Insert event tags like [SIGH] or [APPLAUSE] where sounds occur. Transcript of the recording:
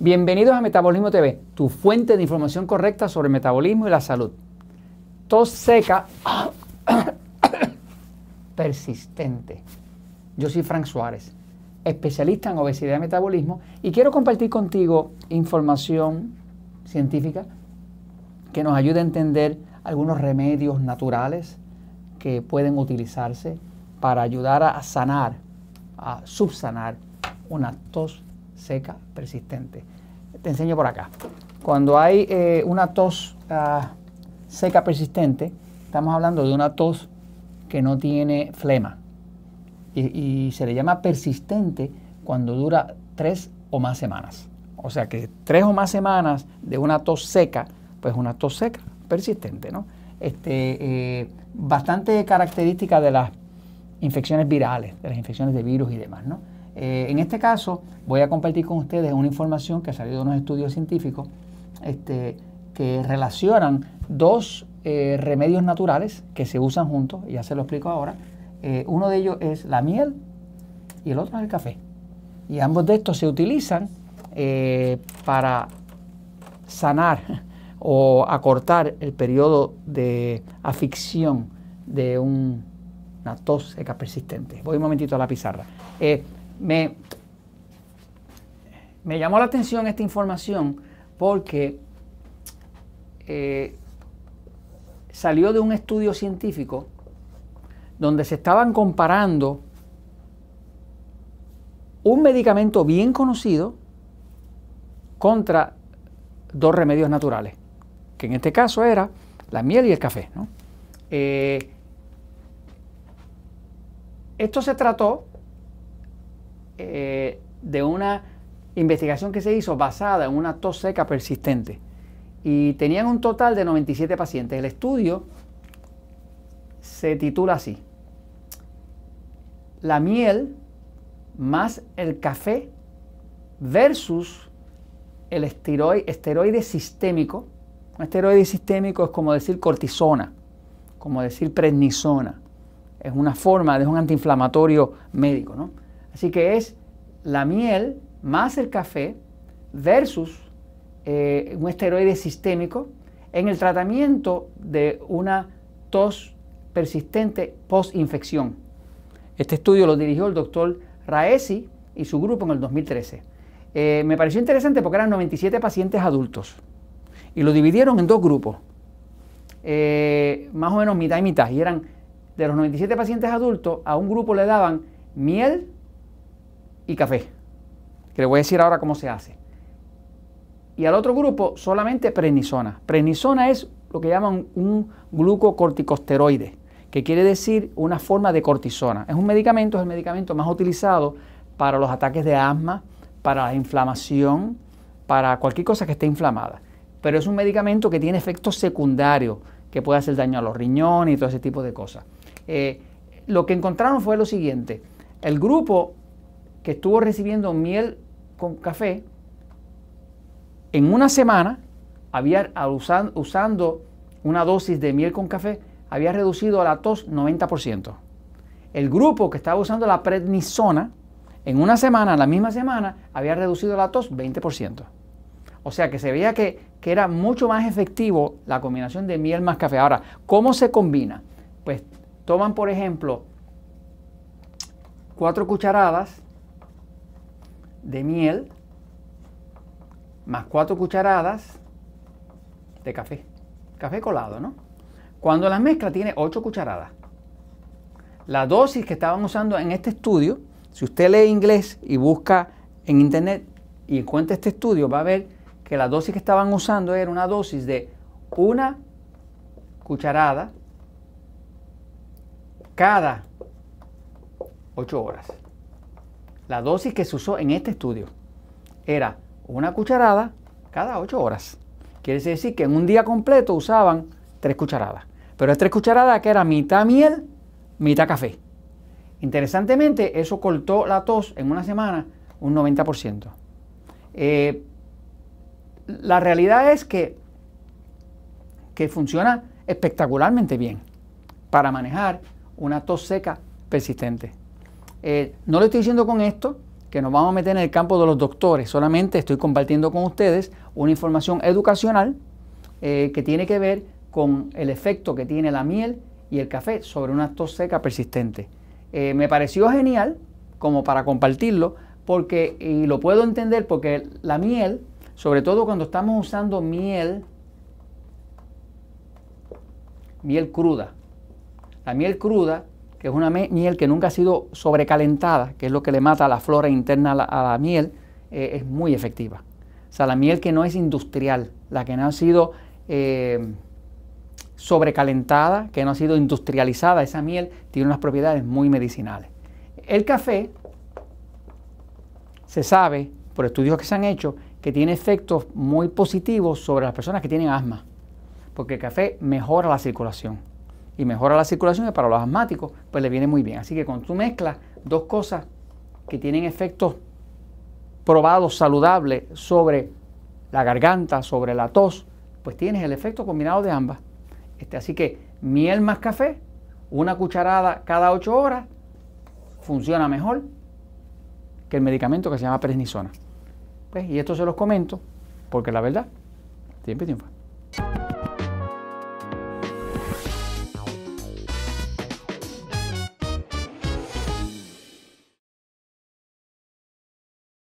Bienvenidos a Metabolismo TV, tu fuente de información correcta sobre metabolismo y la salud. Tos seca [COUGHS] persistente. Yo soy Frank Suárez, especialista en obesidad y metabolismo, y quiero compartir contigo información científica que nos ayude a entender algunos remedios naturales que pueden utilizarse para ayudar a sanar, a subsanar una tos seca persistente. Te enseño por acá. Cuando hay eh, una tos ah, seca persistente, estamos hablando de una tos que no tiene flema. Y, se le llama persistente cuando dura tres o más semanas. O sea que tres o más semanas de una tos seca, pues una tos seca persistente, ¿no? Este, eh, bastante característica de las infecciones virales, de las infecciones de virus y demás, ¿no? Eh, en este caso, voy a compartir con ustedes una información que ha salido de unos estudios científicos este, que relacionan dos eh, remedios naturales que se usan juntos, y ya se lo explico ahora. Eh, uno de ellos es la miel y el otro es el café. Y ambos de estos se utilizan para sanar [LAUGHS] o acortar el periodo de aficción de una tos seca persistente. Voy un momentito a la pizarra. Me, me llamó la atención esta información porque eh, salió de un estudio científico donde se estaban comparando un medicamento bien conocido contra dos remedios naturales, que en este caso era la miel y el café. Eh, esto se trató eh, de una investigación que se hizo basada en una tos seca persistente. Y tenían un total de 97 pacientes. El estudio se titula así. La miel más el café versus el esteroide, esteroide sistémico. Un esteroide sistémico es como decir cortisona, como decir prednisona. Es una forma, de un antiinflamatorio médico, ¿no? Así que es la miel más el café versus eh, un esteroide sistémico en el tratamiento de una tos persistente post-infección. Este estudio lo dirigió el doctor Raesi y su grupo en el 2013. Eh, me pareció interesante porque eran 97 pacientes adultos y lo dividieron en dos grupos, eh, más o menos mitad y mitad. Y eran de los 97 pacientes adultos, a un grupo le daban miel y café, que le voy a decir ahora cómo se hace. Y al otro grupo solamente prednisona. Prednisona es lo que llaman un glucocorticosteroide, que quiere decir una forma de cortisona. Es un medicamento, es el medicamento más utilizado para los ataques de asma, para la inflamación, para cualquier cosa que esté inflamada. Pero es un medicamento que tiene efectos secundarios, que puede hacer daño a los riñones y todo ese tipo de cosas. Eh, lo que encontraron fue lo siguiente. El grupo que estuvo recibiendo miel con café, en una semana, había, usando una dosis de miel con café, había reducido la tos 90%. El grupo que estaba usando la prednisona, en una semana, la misma semana, había reducido la tos 20%. O sea que se veía que, que, era mucho más efectivo la combinación de miel más café. Ahora, ¿cómo se combina? Pues toman, por ejemplo, cuatro cucharadas de miel más cuatro cucharadas de café. Café colado, ¿no? Cuando la mezcla tiene 8 cucharadas. La dosis que estaban usando en este estudio, si usted lee inglés y busca en internet y encuentra este estudio, va a ver que la dosis que estaban usando era una dosis de una cucharada cada 8 horas. La dosis que se usó en este estudio era una cucharada cada 8 horas. Quiere decir que en un día completo usaban 3 cucharadas. Pero es 3 cucharadas que era mitad miel, mitad café. Interesantemente, eso cortó la tos en una semana un 90%. Eh, la realidad es que, que funciona espectacularmente bien para manejar una tos seca persistente. Eh, no le estoy diciendo con esto que nos vamos a meter en el campo de los doctores, solamente estoy compartiendo con ustedes una información educacional eh, que tiene que ver con el efecto que tiene la miel y el café sobre una tos seca persistente. Eh, me pareció genial como para compartirlo, porque, y lo puedo entender porque la miel, sobre todo cuando estamos usando miel, miel cruda, la miel cruda, que es una miel que nunca ha sido sobrecalentada, que es lo que le mata a la flora interna a la, miel, eh, es muy efectiva. O sea, la miel que no es industrial, la que no ha sido eh, sobrecalentada, que no ha sido industrializada, esa miel tiene unas propiedades muy medicinales. El café se sabe, por estudios que se han hecho, que tiene efectos muy positivos sobre las personas que tienen asma, porque el café mejora la circulación. Y mejora la circulación y para los asmáticos, pues le viene muy bien. Así que cuando tú mezclas dos cosas que tienen efectos probados saludables sobre la garganta, sobre la tos, pues tienes el efecto combinado de ambas. Este, así que miel más café, una cucharada cada 8 horas, funciona mejor que el medicamento que se llama prednisona. Pues, y esto se los comento porque la verdad siempre triunfa.